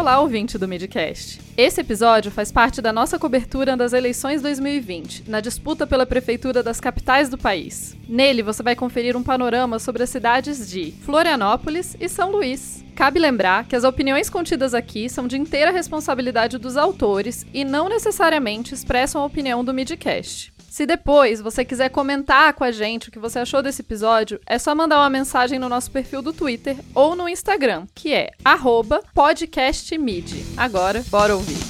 Olá, ouvinte do Midcast. Esse episódio faz parte da nossa cobertura das eleições 2020, na disputa pela prefeitura das capitais do país. Nele, você vai conferir um panorama sobre as cidades de Florianópolis e São Luís. Cabe lembrar que as opiniões contidas aqui são de inteira responsabilidade dos autores e não necessariamente expressam a opinião do Midcast. Se depois você quiser comentar com a gente o que você achou desse episódio, é só mandar uma mensagem no nosso perfil do Twitter ou no Instagram, que é podcastmid. Agora, bora ouvir.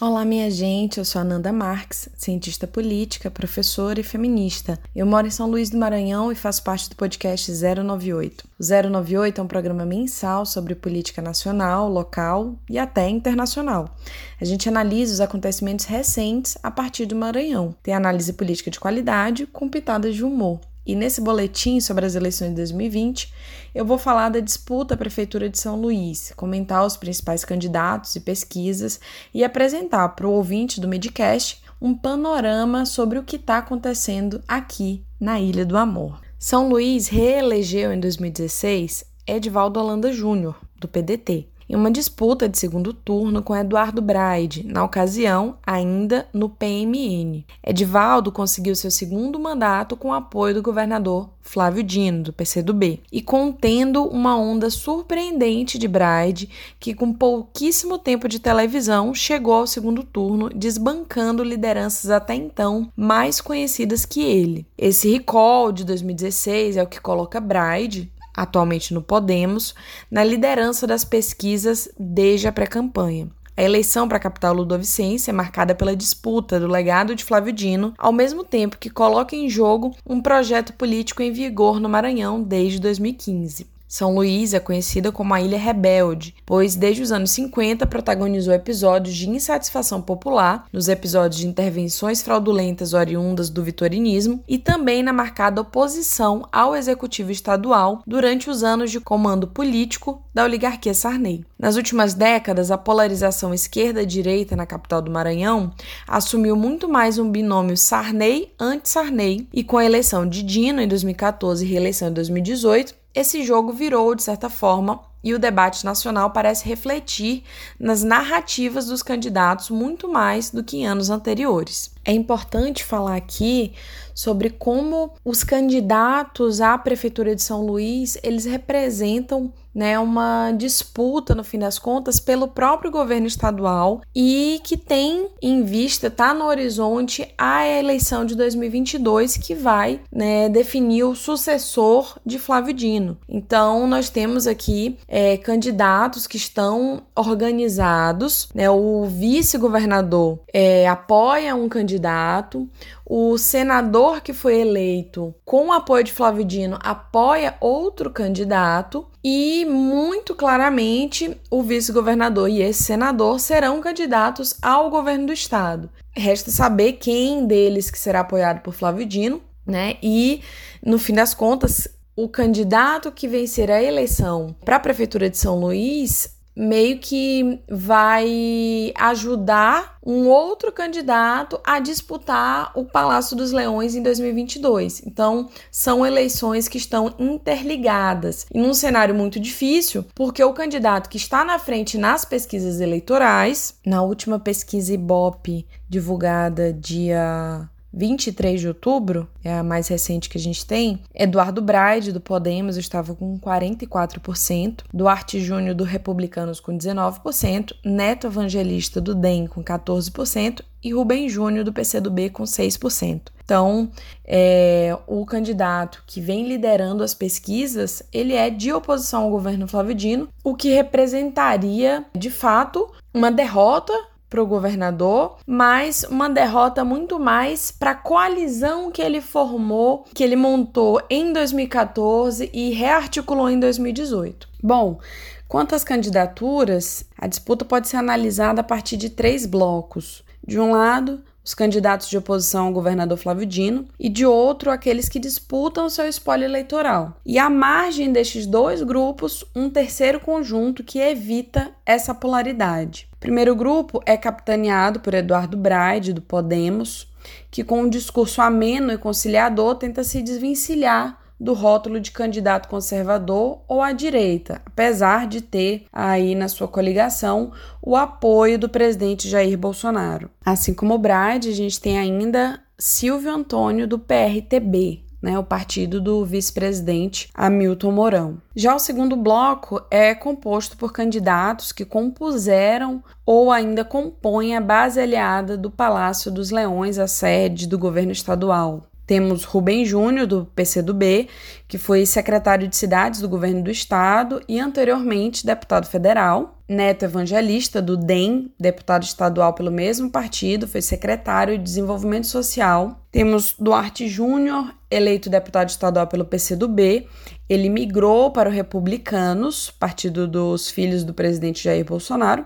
Olá, minha gente. Eu sou Ananda Marques, cientista política, professora e feminista. Eu moro em São Luís do Maranhão e faço parte do podcast 098. O 098 é um programa mensal sobre política nacional, local e até internacional. A gente analisa os acontecimentos recentes a partir do Maranhão. Tem análise política de qualidade com pitadas de humor. E nesse boletim sobre as eleições de 2020, eu vou falar da disputa à Prefeitura de São Luís, comentar os principais candidatos e pesquisas e apresentar para o ouvinte do Midcast um panorama sobre o que está acontecendo aqui na Ilha do Amor. São Luís reelegeu em 2016 Edvaldo Holanda Júnior, do PDT em uma disputa de segundo turno com Eduardo Braide, na ocasião ainda no PMN. Edivaldo conseguiu seu segundo mandato com o apoio do governador Flávio Dino, do PCdoB, e contendo uma onda surpreendente de Braide, que com pouquíssimo tempo de televisão chegou ao segundo turno, desbancando lideranças até então mais conhecidas que ele. Esse recall de 2016 é o que coloca Braide, atualmente no Podemos, na liderança das pesquisas desde a pré-campanha. A eleição para a capital ludovicense é marcada pela disputa do legado de Flávio Dino, ao mesmo tempo que coloca em jogo um projeto político em vigor no Maranhão desde 2015. São Luís é conhecida como a Ilha Rebelde, pois desde os anos 50 protagonizou episódios de insatisfação popular, nos episódios de intervenções fraudulentas oriundas do vitorinismo e também na marcada oposição ao executivo estadual durante os anos de comando político da oligarquia Sarney. Nas últimas décadas, a polarização esquerda-direita na capital do Maranhão assumiu muito mais um binômio Sarney anti-Sarney e com a eleição de Dino em 2014 e reeleição em 2018, esse jogo virou, de certa forma, e o debate nacional parece refletir nas narrativas dos candidatos muito mais do que em anos anteriores. É importante falar aqui sobre como os candidatos à prefeitura de São Luís, eles representam né, uma disputa, no fim das contas, pelo próprio governo estadual e que tem em vista, está no horizonte, a eleição de 2022 que vai né, definir o sucessor de Flávio Dino. Então, nós temos aqui é, candidatos que estão organizados, né, o vice-governador é, apoia um candidato, o senador que foi eleito com o apoio de Flávio Dino apoia outro candidato e muito claramente o vice-governador e esse senador serão candidatos ao governo do estado. Resta saber quem deles que será apoiado por Flávio Dino, né? E no fim das contas, o candidato que vencer a eleição para a prefeitura de São Luís meio que vai ajudar um outro candidato a disputar o Palácio dos Leões em 2022. Então, são eleições que estão interligadas e num cenário muito difícil, porque o candidato que está na frente nas pesquisas eleitorais, na última pesquisa Ibope divulgada dia 23 de outubro, é a mais recente que a gente tem, Eduardo Braide, do Podemos, estava com 44%, Duarte Júnior, do Republicanos, com 19%, Neto Evangelista, do DEM, com 14%, e Rubem Júnior, do PCdoB, com 6%. Então, é, o candidato que vem liderando as pesquisas, ele é de oposição ao governo Flávio Dino, o que representaria, de fato, uma derrota para o governador, mas uma derrota muito mais para a coalizão que ele formou, que ele montou em 2014 e rearticulou em 2018. Bom, quanto às candidaturas, a disputa pode ser analisada a partir de três blocos. De um lado, os candidatos de oposição ao governador Flávio Dino, e de outro, aqueles que disputam seu espólio eleitoral. E à margem destes dois grupos, um terceiro conjunto que evita essa polaridade. O primeiro grupo é capitaneado por Eduardo Braide, do Podemos, que com um discurso ameno e conciliador tenta se desvencilhar do rótulo de candidato conservador ou à direita, apesar de ter aí na sua coligação o apoio do presidente Jair Bolsonaro. Assim como o Brad, a gente tem ainda Silvio Antônio do PRTB, né, o partido do vice-presidente Hamilton Mourão. Já o segundo bloco é composto por candidatos que compuseram ou ainda compõem a base aliada do Palácio dos Leões, a sede do governo estadual. Temos Rubem Júnior, do PCdoB, que foi secretário de cidades do governo do estado e anteriormente deputado federal. Neto Evangelista, do DEM, deputado estadual pelo mesmo partido, foi secretário de Desenvolvimento Social. Temos Duarte Júnior, eleito deputado estadual pelo PCdoB. Ele migrou para o Republicanos, partido dos filhos do presidente Jair Bolsonaro,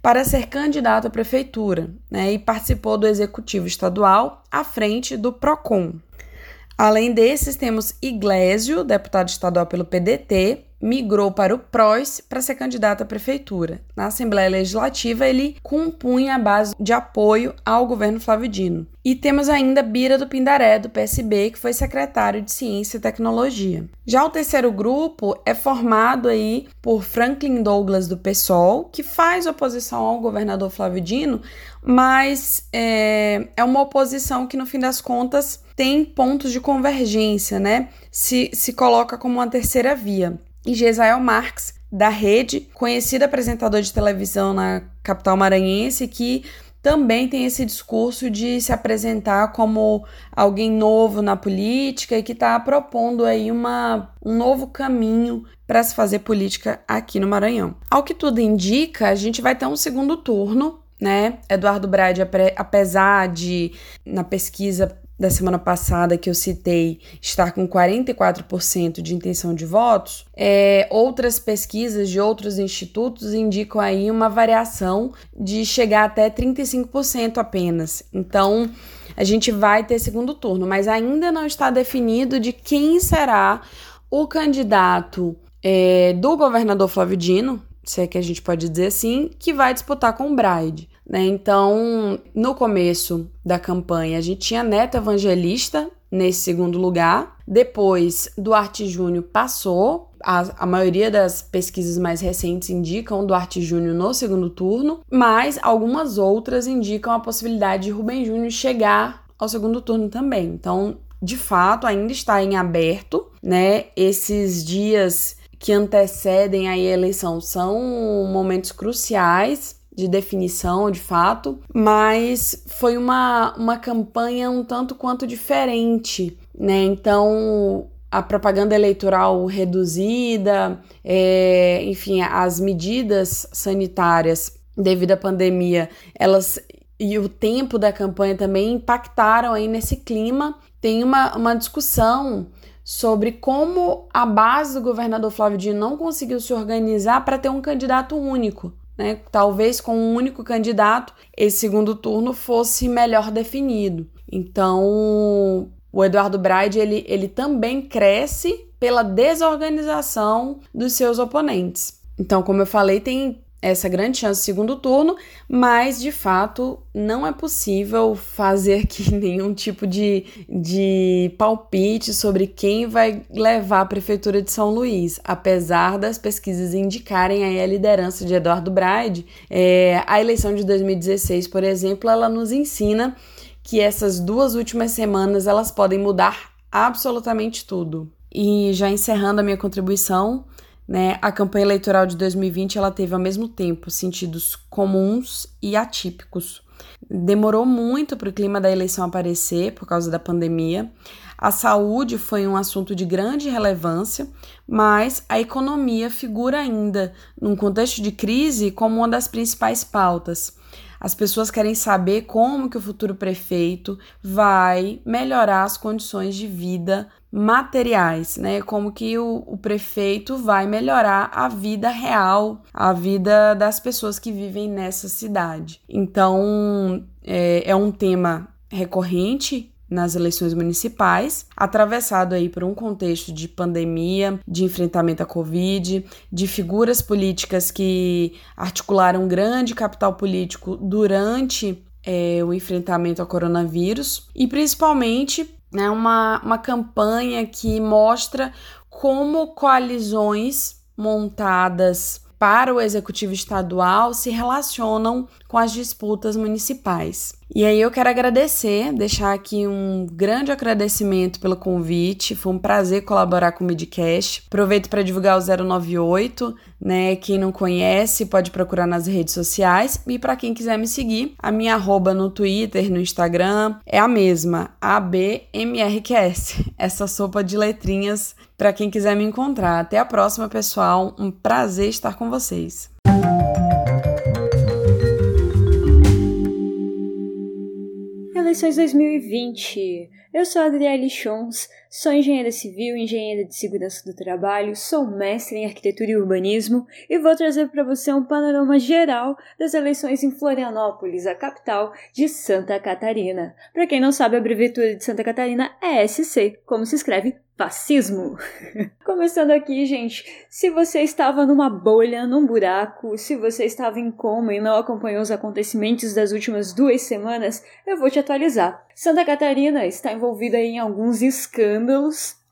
para ser candidato à prefeitura né, e participou do executivo estadual à frente do PROCON. Além desses, temos Iglesio, deputado estadual pelo PDT, migrou para o PROS para ser candidato à prefeitura. Na Assembleia Legislativa, ele compunha a base de apoio ao governo Flávio Dino. E temos ainda Bira do Pindaré, do PSB, que foi secretário de Ciência e Tecnologia. Já o terceiro grupo é formado aí por Franklin Douglas, do PSOL, que faz oposição ao governador Flávio Dino, mas é, é uma oposição que, no fim das contas, tem pontos de convergência, né? Se, se coloca como uma terceira via e Gesael Marx, da Rede, conhecido apresentador de televisão na capital maranhense, que também tem esse discurso de se apresentar como alguém novo na política e que está propondo aí uma, um novo caminho para se fazer política aqui no Maranhão. Ao que tudo indica, a gente vai ter um segundo turno, né? Eduardo Brade, apesar de na pesquisa da semana passada que eu citei estar com 44% de intenção de votos, é, outras pesquisas de outros institutos indicam aí uma variação de chegar até 35% apenas. Então, a gente vai ter segundo turno, mas ainda não está definido de quem será o candidato é, do governador Flávio Dino, se é que a gente pode dizer assim, que vai disputar com o Bride. Né? Então, no começo da campanha, a gente tinha Neto Evangelista nesse segundo lugar. Depois, Duarte Júnior passou. A, a maioria das pesquisas mais recentes indicam Duarte Júnior no segundo turno, mas algumas outras indicam a possibilidade de Rubem Júnior chegar ao segundo turno também. Então, de fato, ainda está em aberto, né? Esses dias que antecedem a eleição são momentos cruciais de definição, de fato, mas foi uma, uma campanha um tanto quanto diferente, né? Então, a propaganda eleitoral reduzida, é, enfim, as medidas sanitárias devido à pandemia, elas e o tempo da campanha também impactaram aí nesse clima. Tem uma, uma discussão sobre como a base do governador Flávio Dino não conseguiu se organizar para ter um candidato único. Né? Talvez com um único candidato esse segundo turno fosse melhor definido. Então, o Eduardo Braide ele, ele também cresce pela desorganização dos seus oponentes. Então, como eu falei, tem essa grande chance segundo turno, mas de fato não é possível fazer aqui nenhum tipo de, de palpite sobre quem vai levar a Prefeitura de São Luís. Apesar das pesquisas indicarem aí a liderança de Eduardo Braide, é, a eleição de 2016, por exemplo, ela nos ensina que essas duas últimas semanas elas podem mudar absolutamente tudo. E já encerrando a minha contribuição, né? A campanha eleitoral de 2020 ela teve ao mesmo tempo sentidos comuns e atípicos. Demorou muito para o clima da eleição aparecer por causa da pandemia. A saúde foi um assunto de grande relevância, mas a economia figura ainda, num contexto de crise, como uma das principais pautas. As pessoas querem saber como que o futuro prefeito vai melhorar as condições de vida materiais, né? Como que o, o prefeito vai melhorar a vida real, a vida das pessoas que vivem nessa cidade. Então, é, é um tema recorrente nas eleições municipais, atravessado aí por um contexto de pandemia, de enfrentamento à Covid, de figuras políticas que articularam grande capital político durante é, o enfrentamento ao coronavírus e principalmente né, uma, uma campanha que mostra como coalizões montadas para o executivo estadual se relacionam com as disputas municipais. E aí eu quero agradecer, deixar aqui um grande agradecimento pelo convite. Foi um prazer colaborar com o Midcast. Aproveito para divulgar o 098, né? Quem não conhece pode procurar nas redes sociais. E para quem quiser me seguir, a minha arroba no Twitter, no Instagram é a mesma, ABMRQS. Essa sopa de letrinhas para quem quiser me encontrar. Até a próxima, pessoal. Um prazer estar com vocês. Eleições 2020. Eu sou a Adriele Chons, sou engenheira civil, engenheira de segurança do trabalho, sou mestre em arquitetura e urbanismo e vou trazer para você um panorama geral das eleições em Florianópolis, a capital de Santa Catarina. Para quem não sabe, a abreviatura de Santa Catarina é SC, como se escreve fascismo. Começando aqui, gente, se você estava numa bolha, num buraco, se você estava em coma e não acompanhou os acontecimentos das últimas duas semanas, eu vou te atualizar. Santa Catarina está envolvida em alguns escândalos.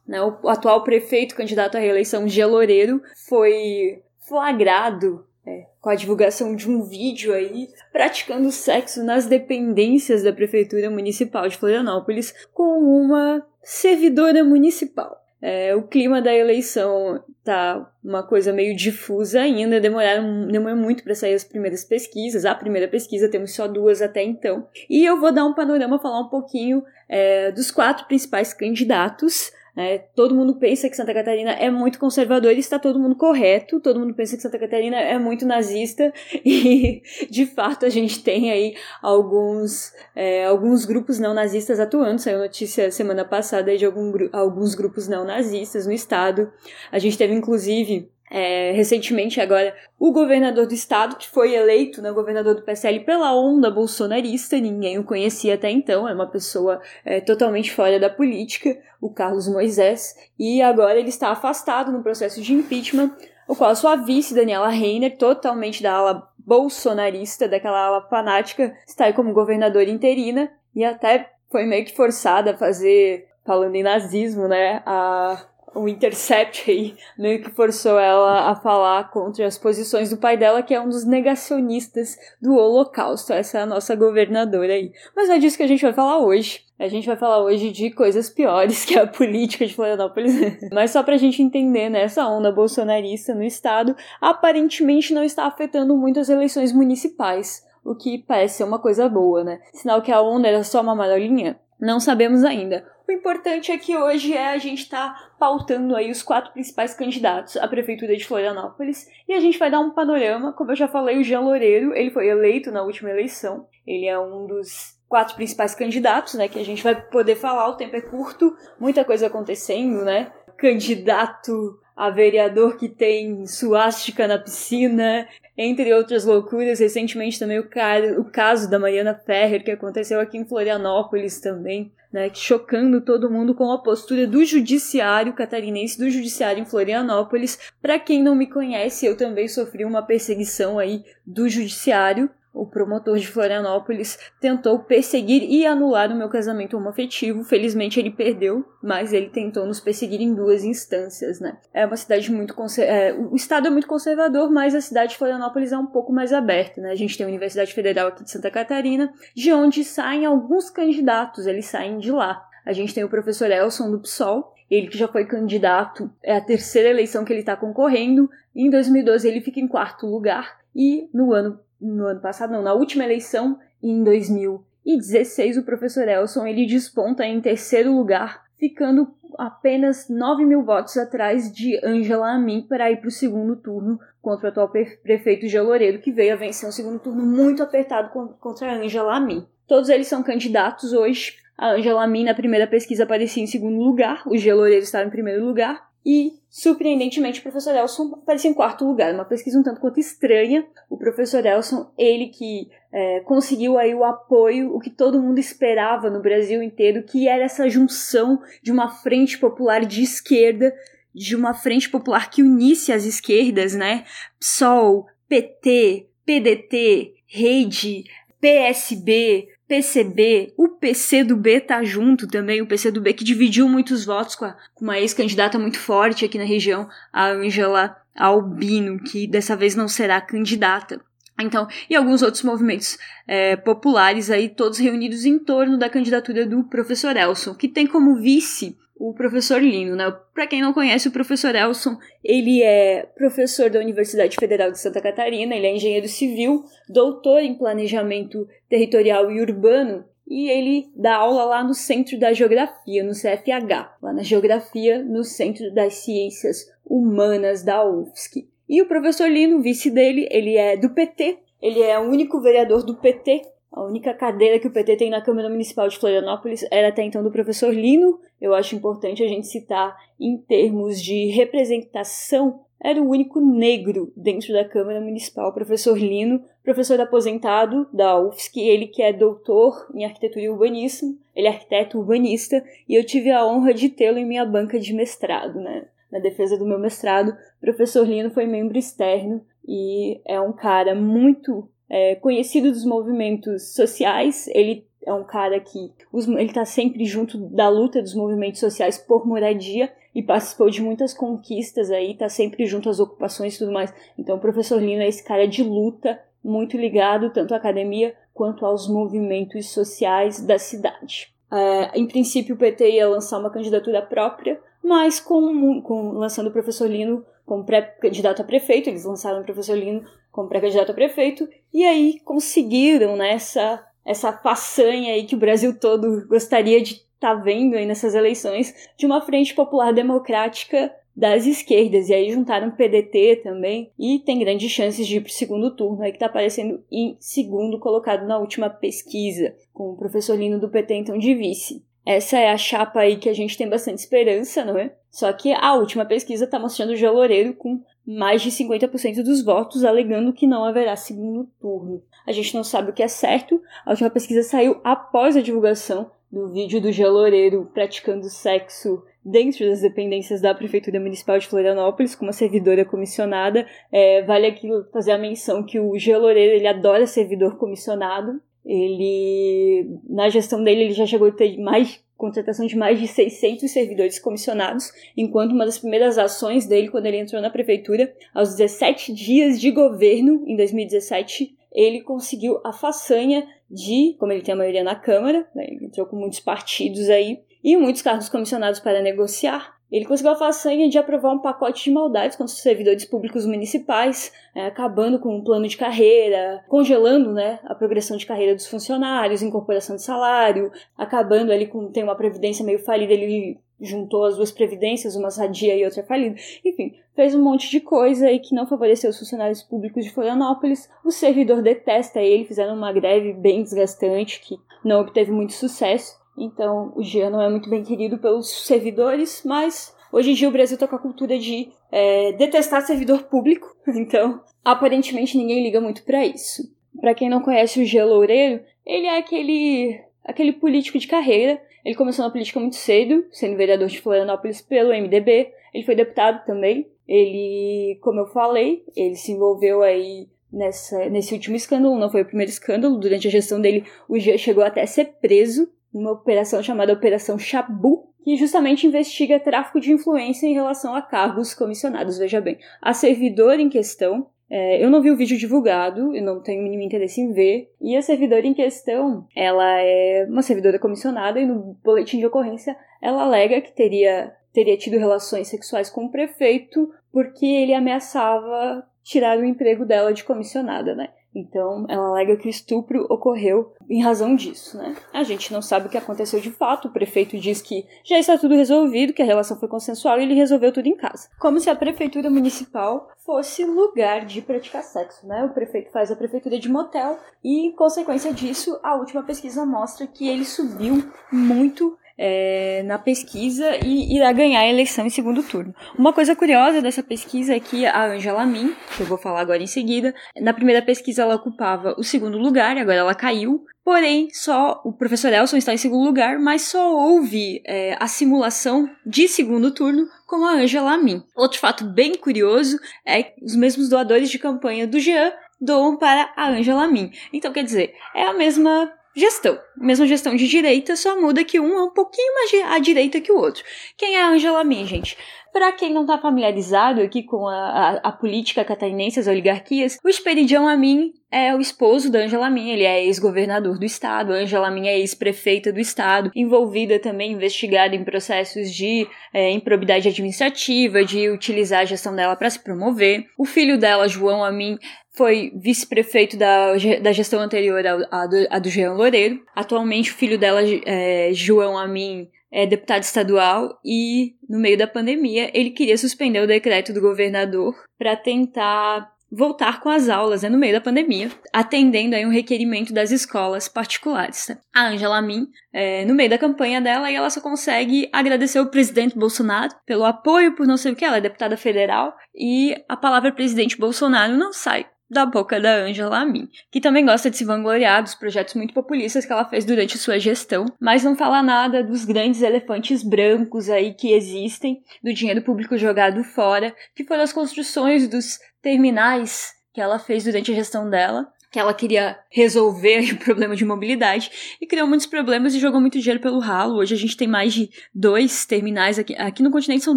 Né? O atual prefeito candidato à reeleição, Geloreiro, foi flagrado é, com a divulgação de um vídeo aí praticando sexo nas dependências da Prefeitura Municipal de Florianópolis com uma servidora municipal. É, o clima da eleição tá uma coisa meio difusa ainda, demoraram, demorou muito para sair as primeiras pesquisas. A primeira pesquisa temos só duas até então. E eu vou dar um panorama, falar um pouquinho é, dos quatro principais candidatos é, todo mundo pensa que Santa Catarina é muito conservador e está todo mundo correto. Todo mundo pensa que Santa Catarina é muito nazista e, de fato, a gente tem aí alguns, é, alguns grupos não nazistas atuando. Saiu notícia semana passada de algum, alguns grupos não nazistas no estado. A gente teve, inclusive, é, recentemente agora o governador do estado, que foi eleito, né, governador do PSL pela onda bolsonarista, ninguém o conhecia até então, é uma pessoa é, totalmente fora da política, o Carlos Moisés, e agora ele está afastado no processo de impeachment, o qual sua vice, Daniela Reiner, totalmente da ala bolsonarista, daquela ala fanática, está aí como governadora interina, e até foi meio que forçada a fazer, falando em nazismo, né, a o Intercept aí meio que forçou ela a falar contra as posições do pai dela, que é um dos negacionistas do Holocausto. Essa é a nossa governadora aí. Mas não é disso que a gente vai falar hoje. A gente vai falar hoje de coisas piores que a política de Florianópolis. Mas só pra gente entender, né, essa onda bolsonarista no estado aparentemente não está afetando muito as eleições municipais. O que parece ser uma coisa boa, né? Sinal que a onda era só uma marolinha? Não sabemos ainda. O importante é que hoje é a gente estar tá pautando aí os quatro principais candidatos à prefeitura de Florianópolis e a gente vai dar um panorama. Como eu já falei, o Jean Loureiro, ele foi eleito na última eleição. Ele é um dos quatro principais candidatos, né, que a gente vai poder falar. O tempo é curto, muita coisa acontecendo, né? Candidato a vereador que tem suástica na piscina, entre outras loucuras. Recentemente também o, caso da Mariana Ferrer, que aconteceu aqui em Florianópolis também, né, chocando todo mundo com a postura do judiciário catarinense, do judiciário em Florianópolis. Para quem não me conhece, eu também sofri uma perseguição aí do judiciário o promotor de Florianópolis tentou perseguir e anular o meu casamento homoafetivo. Felizmente ele perdeu, mas ele tentou nos perseguir em duas instâncias, né? É uma cidade muito é, o estado é muito conservador, mas a cidade de Florianópolis é um pouco mais aberta, né? A gente tem a Universidade Federal aqui de Santa Catarina, de onde saem alguns candidatos, eles saem de lá. A gente tem o professor Elson do PSOL, ele que já foi candidato, é a terceira eleição que ele está concorrendo. Em 2012 ele fica em quarto lugar e no ano no ano passado, não, na última eleição, em 2016, o professor Elson ele desponta em terceiro lugar, ficando apenas 9 mil votos atrás de Angela Amin para ir para o segundo turno contra o atual prefeito de Loureiro, que veio a vencer um segundo turno muito apertado contra Angela Amin. Todos eles são candidatos hoje. A Angela Amin, na primeira pesquisa, aparecia em segundo lugar, o Geloreiro estava em primeiro lugar, e, surpreendentemente, o professor Elson aparecia em quarto lugar. Uma pesquisa um tanto quanto estranha. O professor Elson, ele que é, conseguiu aí o apoio, o que todo mundo esperava no Brasil inteiro, que era essa junção de uma frente popular de esquerda, de uma frente popular que unisse as esquerdas, né? PSOL, PT, PDT, Rede, PSB, PCB, o PC do B tá junto também, o PC do B que dividiu muitos votos com, a, com uma ex-candidata muito forte aqui na região, a Angela Albino, que dessa vez não será candidata. Então, e alguns outros movimentos é, populares aí, todos reunidos em torno da candidatura do professor Elson, que tem como vice o professor Lino, né? Para quem não conhece, o professor Elson, ele é professor da Universidade Federal de Santa Catarina, ele é engenheiro civil, doutor em planejamento territorial e urbano, e ele dá aula lá no Centro da Geografia, no CFH, lá na Geografia, no Centro das Ciências Humanas da UFSC. E o professor Lino, vice dele, ele é do PT, ele é o único vereador do PT a única cadeira que o PT tem na Câmara Municipal de Florianópolis era até então do professor Lino. Eu acho importante a gente citar em termos de representação. Era o único negro dentro da Câmara Municipal, professor Lino, professor aposentado da UFSC, ele que é doutor em arquitetura e urbanismo, ele é arquiteto urbanista, e eu tive a honra de tê-lo em minha banca de mestrado, né? Na defesa do meu mestrado, professor Lino foi membro externo e é um cara muito é, conhecido dos movimentos sociais. Ele é um cara que os, ele está sempre junto da luta dos movimentos sociais por moradia e participou de muitas conquistas aí, está sempre junto às ocupações e tudo mais. Então, o professor Lino é esse cara de luta, muito ligado tanto à academia quanto aos movimentos sociais da cidade. É, em princípio, o PT ia lançar uma candidatura própria, mas com, com lançando o professor Lino como pré-candidato a prefeito, eles lançaram o professor Lino como pré-candidato a prefeito, e aí conseguiram nessa né, essa façanha aí que o Brasil todo gostaria de estar tá vendo aí nessas eleições, de uma frente popular democrática das esquerdas, e aí juntaram PDT também, e tem grandes chances de ir para o segundo turno, aí que está aparecendo em segundo colocado na última pesquisa, com o professor Lino do PT então de vice. Essa é a chapa aí que a gente tem bastante esperança, não é? Só que a última pesquisa está mostrando o Loureiro com mais de 50% dos votos, alegando que não haverá segundo turno. A gente não sabe o que é certo. A última pesquisa saiu após a divulgação do vídeo do Geo Loureiro praticando sexo dentro das dependências da Prefeitura Municipal de Florianópolis, com uma servidora comissionada. É, vale aqui fazer a menção que o Geo Loureiro ele adora servidor comissionado. Ele, na gestão dele, ele já chegou a ter mais contratação de mais de 600 servidores comissionados, enquanto uma das primeiras ações dele, quando ele entrou na prefeitura, aos 17 dias de governo, em 2017, ele conseguiu a façanha de, como ele tem a maioria na Câmara, né, ele entrou com muitos partidos aí, e muitos cargos comissionados para negociar, ele conseguiu a façanha de aprovar um pacote de maldades contra os servidores públicos municipais, é, acabando com um plano de carreira, congelando né, a progressão de carreira dos funcionários, incorporação de salário, acabando ali com tem uma previdência meio falida, ele juntou as duas previdências, uma sadia e outra falida. Enfim, fez um monte de coisa aí que não favoreceu os funcionários públicos de Florianópolis. O servidor detesta ele, fizeram uma greve bem desgastante que não obteve muito sucesso. Então, o Jean não é muito bem querido pelos servidores, mas hoje em dia o Brasil está com a cultura de é, detestar servidor público, então aparentemente ninguém liga muito para isso. Para quem não conhece o Jean Loureiro, ele é aquele, aquele político de carreira. Ele começou na política muito cedo, sendo vereador de Florianópolis pelo MDB. Ele foi deputado também. Ele, como eu falei, ele se envolveu aí nessa, nesse último escândalo, não foi o primeiro escândalo. Durante a gestão dele, o Jean chegou até a ser preso uma operação chamada Operação Chabu, que justamente investiga tráfico de influência em relação a cargos comissionados. Veja bem, a servidora em questão, é, eu não vi o vídeo divulgado, eu não tenho o mínimo interesse em ver, e a servidora em questão, ela é uma servidora comissionada e no boletim de ocorrência ela alega que teria, teria tido relações sexuais com o prefeito porque ele ameaçava tirar o emprego dela de comissionada, né? Então, ela alega que o estupro ocorreu em razão disso, né? A gente não sabe o que aconteceu de fato. O prefeito diz que já está tudo resolvido, que a relação foi consensual e ele resolveu tudo em casa. Como se a prefeitura municipal fosse lugar de praticar sexo, né? O prefeito faz a prefeitura de motel e, em consequência disso, a última pesquisa mostra que ele subiu muito é, na pesquisa e irá ganhar a eleição em segundo turno. Uma coisa curiosa dessa pesquisa é que a Angela Min, que eu vou falar agora em seguida, na primeira pesquisa ela ocupava o segundo lugar, agora ela caiu. Porém, só o professor Elson está em segundo lugar, mas só houve é, a simulação de segundo turno com a Angela Min. Outro fato bem curioso é que os mesmos doadores de campanha do Jean doam para a Angela Min. Então, quer dizer, é a mesma gestão. Mesma gestão de direita, só muda que um é um pouquinho mais à direita que o outro. Quem é a Angela Min, gente? Para quem não está familiarizado aqui com a, a, a, política catarinense, as oligarquias, o Esperidião Amin é o esposo da Angela Amin, ele é ex-governador do estado, a Angela Amin é ex-prefeita do estado, envolvida também, investigada em processos de é, improbidade administrativa, de utilizar a gestão dela para se promover. O filho dela, João Amin, foi vice-prefeito da, da gestão anterior à, do, do Jean Loureiro. Atualmente, o filho dela, é, João Amin, é deputado estadual e, no meio da pandemia, ele queria suspender o decreto do governador para tentar voltar com as aulas né, no meio da pandemia, atendendo aí um requerimento das escolas particulares. Né? A Angela Min, é, no meio da campanha dela, ela só consegue agradecer o presidente Bolsonaro pelo apoio por não sei o que, ela é deputada federal, e a palavra presidente Bolsonaro não sai da boca da Angela Amin, que também gosta de se vangloriar dos projetos muito populistas que ela fez durante sua gestão, mas não fala nada dos grandes elefantes brancos aí que existem, do dinheiro público jogado fora, que foram as construções dos terminais que ela fez durante a gestão dela, que ela queria resolver o problema de mobilidade e criou muitos problemas e jogou muito dinheiro pelo ralo. Hoje a gente tem mais de dois terminais aqui. Aqui no continente são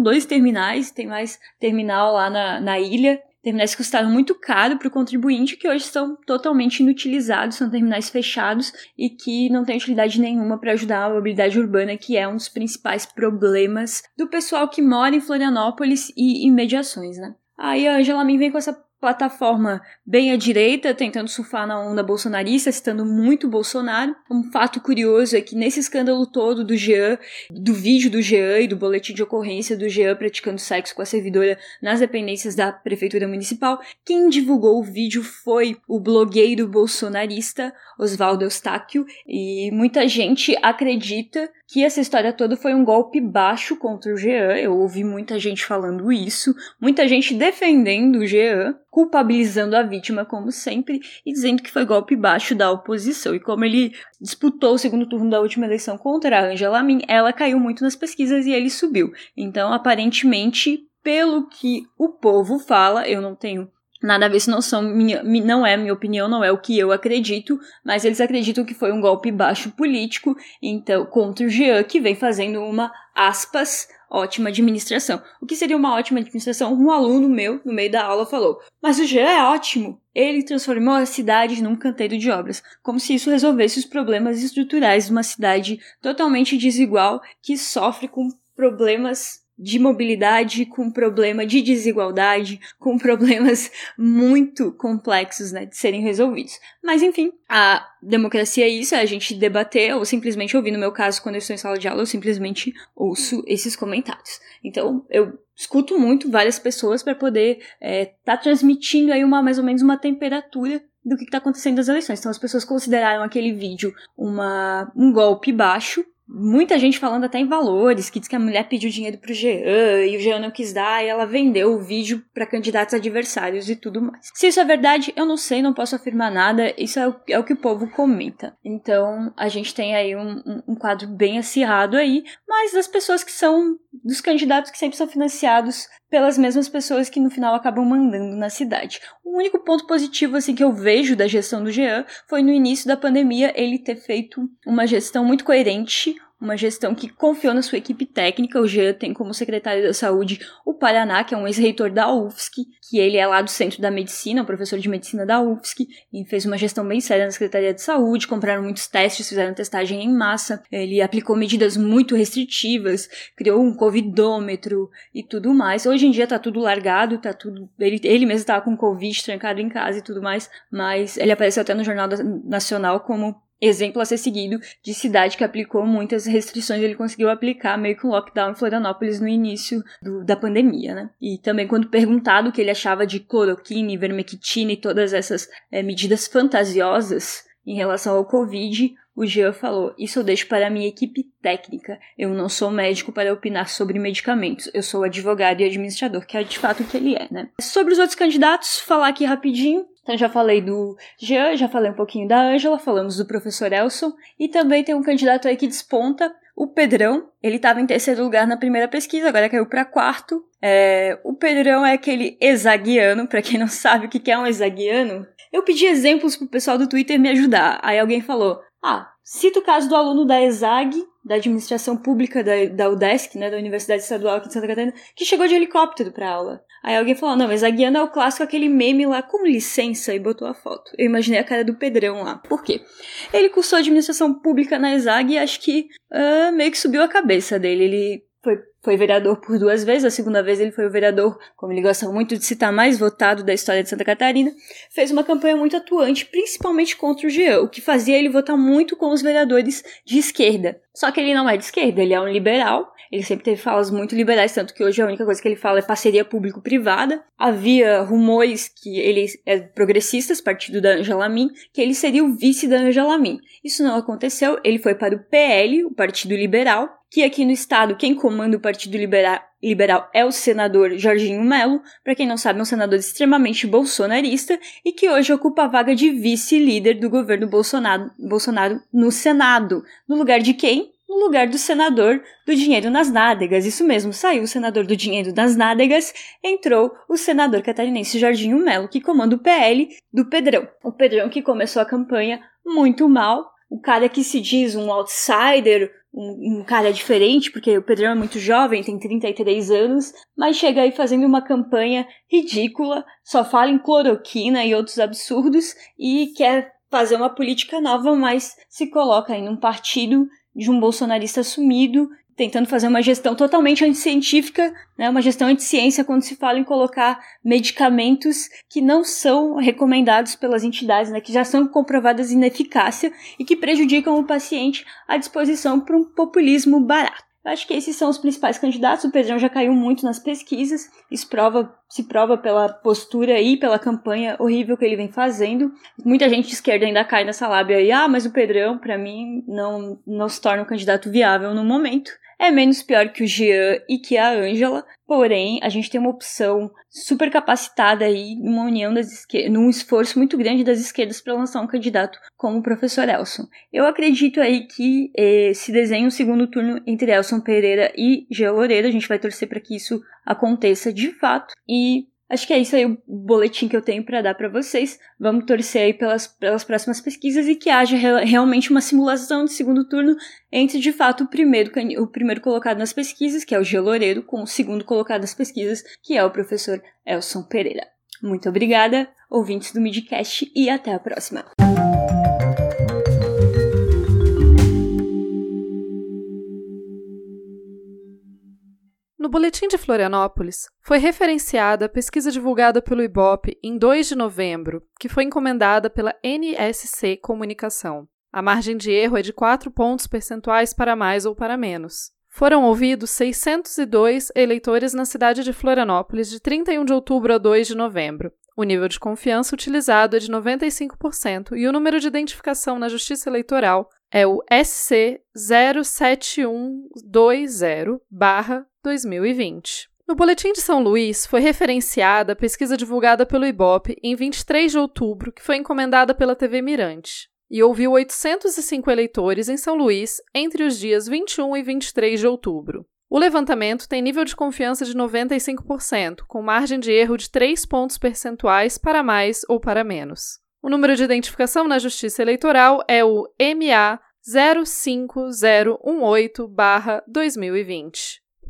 dois terminais, tem mais terminal lá na, na ilha terminais que custaram muito caro para o contribuinte, que hoje estão totalmente inutilizados, são terminais fechados e que não têm utilidade nenhuma para ajudar a mobilidade urbana, que é um dos principais problemas do pessoal que mora em Florianópolis e imediações, né? Aí a Angela Min vem com essa plataforma bem à direita, tentando surfar na onda bolsonarista, citando muito Bolsonaro. Um fato curioso é que nesse escândalo todo do Jean, do vídeo do Jean e do boletim de ocorrência do Jean praticando sexo com a servidora nas dependências da prefeitura municipal, quem divulgou o vídeo foi o blogueiro bolsonarista Oswaldo Eustáquio, e muita gente acredita que essa história toda foi um golpe baixo contra o Jean. Eu ouvi muita gente falando isso, muita gente defendendo o Jean, culpabilizando a vítima, como sempre, e dizendo que foi golpe baixo da oposição. E como ele disputou o segundo turno da última eleição contra a Angela Min, ela caiu muito nas pesquisas e ele subiu. Então, aparentemente, pelo que o povo fala, eu não tenho Nada a ver, isso não, são minha, não é minha opinião, não é o que eu acredito, mas eles acreditam que foi um golpe baixo político, então, contra o Jean, que vem fazendo uma, aspas, ótima administração. O que seria uma ótima administração? Um aluno meu, no meio da aula, falou: Mas o Jean é ótimo! Ele transformou a cidade num canteiro de obras, como se isso resolvesse os problemas estruturais de uma cidade totalmente desigual que sofre com problemas de mobilidade, com problema de desigualdade, com problemas muito complexos, né, de serem resolvidos. Mas enfim, a democracia é isso, é a gente debater ou simplesmente ouvir. No meu caso, quando eu estou em sala de aula, eu simplesmente ouço esses comentários. Então, eu escuto muito várias pessoas para poder estar é, tá transmitindo aí uma mais ou menos uma temperatura do que está acontecendo nas eleições. Então, as pessoas consideraram aquele vídeo uma, um golpe baixo, muita gente falando até em valores, que diz que a mulher pediu dinheiro pro Jean e o Jean não quis dar e ela vendeu o vídeo para candidatos adversários e tudo mais. Se isso é verdade, eu não sei, não posso afirmar nada, isso é o, é o que o povo comenta. Então, a gente tem aí um, um, um quadro bem acirrado aí, mas das pessoas que são, dos candidatos que sempre são financiados pelas mesmas pessoas que no final acabam mandando na cidade. O único ponto positivo assim que eu vejo da gestão do Jean foi no início da pandemia ele ter feito uma gestão muito coerente, uma gestão que confiou na sua equipe técnica. O Jean tem como secretário da Saúde o Paraná, que é um ex-reitor da UFSC, que ele é lá do Centro da Medicina, um professor de medicina da UFSC, e fez uma gestão bem séria na Secretaria de Saúde, compraram muitos testes, fizeram testagem em massa, ele aplicou medidas muito restritivas, criou um covidômetro e tudo mais. Hoje em dia tá tudo largado, tá tudo... Ele, ele mesmo tava com covid, trancado em casa e tudo mais, mas ele apareceu até no Jornal Nacional como exemplo a ser seguido de cidade que aplicou muitas restrições, ele conseguiu aplicar meio que um lockdown em Florianópolis no início do, da pandemia, né? E também quando perguntado o que ele achava de cloroquina, ivermectina e todas essas é, medidas fantasiosas em relação ao Covid, o Jean falou: Isso eu deixo para a minha equipe técnica. Eu não sou médico para opinar sobre medicamentos. Eu sou advogado e administrador, que é de fato o que ele é, né? Sobre os outros candidatos, falar aqui rapidinho. Então já falei do Jean, já falei um pouquinho da Ângela, falamos do professor Elson e também tem um candidato aí que desponta, o Pedrão. Ele estava em terceiro lugar na primeira pesquisa, agora caiu para quarto. É, o Pedrão é aquele exaguiano, para quem não sabe o que é um exaguiano. Eu pedi exemplos pro pessoal do Twitter me ajudar. Aí alguém falou: Ah, cita o caso do aluno da ESAG, da administração pública da, da UDESC, né, da Universidade Estadual aqui de Santa Catarina, que chegou de helicóptero pra aula. Aí alguém falou, não, mas Aguiano é o clássico, aquele meme lá, com licença, e botou a foto. Eu imaginei a cara do Pedrão lá. Por quê? Ele cursou administração pública na ESAG e acho que uh, meio que subiu a cabeça dele. Ele foi, foi vereador por duas vezes, a segunda vez ele foi o vereador, como ele gosta muito de citar, mais votado da história de Santa Catarina, fez uma campanha muito atuante, principalmente contra o Jean, o que fazia ele votar muito com os vereadores de esquerda. Só que ele não é de esquerda, ele é um liberal, ele sempre teve falas muito liberais, tanto que hoje a única coisa que ele fala é parceria público-privada. Havia rumores que ele é progressista, partido da Angela Min, que ele seria o vice da Angela Min. Isso não aconteceu, ele foi para o PL, o Partido Liberal, que aqui no estado quem comanda o Partido Liberal, liberal é o senador Jorginho Melo, para quem não sabe, é um senador extremamente bolsonarista e que hoje ocupa a vaga de vice-líder do governo Bolsonaro, Bolsonaro no Senado, no lugar de quem? no lugar do senador do dinheiro nas nádegas. Isso mesmo, saiu o senador do dinheiro nas nádegas, entrou o senador catarinense Jorginho Melo, que comanda o PL do Pedrão. O Pedrão que começou a campanha muito mal, o cara que se diz um outsider, um, um, cara diferente, porque o Pedrão é muito jovem, tem 33 anos, mas chega aí fazendo uma campanha ridícula, só fala em cloroquina e outros absurdos e quer fazer uma política nova, mas se coloca aí num partido de um bolsonarista assumido, tentando fazer uma gestão totalmente anticientífica, né, uma gestão anticiência quando se fala em colocar medicamentos que não são recomendados pelas entidades, né, que já são comprovadas ineficácia e que prejudicam o paciente à disposição para um populismo barato. Eu acho que esses são os principais candidatos. O Pedrão já caiu muito nas pesquisas. Isso prova, se prova pela postura e pela campanha horrível que ele vem fazendo. Muita gente de esquerda ainda cai nessa lábia aí. Ah, mas o Pedrão, para mim, não, não se torna um candidato viável no momento é menos pior que o Jean e que a Ângela, porém a gente tem uma opção super capacitada aí, uma união das esquerdas, num esforço muito grande das esquerdas para lançar um candidato como o professor Elson. Eu acredito aí que eh, se desenha um segundo turno entre Elson Pereira e Jean Loureiro, a gente vai torcer para que isso aconteça de fato e Acho que é isso aí o boletim que eu tenho para dar para vocês. Vamos torcer aí pelas, pelas próximas pesquisas e que haja re realmente uma simulação de segundo turno entre, de fato, o primeiro, o primeiro colocado nas pesquisas, que é o Geloreiro, com o segundo colocado nas pesquisas, que é o professor Elson Pereira. Muito obrigada, ouvintes do Midcast, e até a próxima. No Boletim de Florianópolis, foi referenciada a pesquisa divulgada pelo IBOP em 2 de novembro, que foi encomendada pela NSC Comunicação. A margem de erro é de 4 pontos percentuais para mais ou para menos. Foram ouvidos 602 eleitores na cidade de Florianópolis de 31 de outubro a 2 de novembro. O nível de confiança utilizado é de 95% e o número de identificação na Justiça Eleitoral é o SC 07120-2020. No Boletim de São Luís foi referenciada a pesquisa divulgada pelo IBOP em 23 de outubro, que foi encomendada pela TV Mirante, e ouviu 805 eleitores em São Luís entre os dias 21 e 23 de outubro. O levantamento tem nível de confiança de 95%, com margem de erro de 3 pontos percentuais para mais ou para menos. O número de identificação na Justiça Eleitoral é o MA 05018-2020.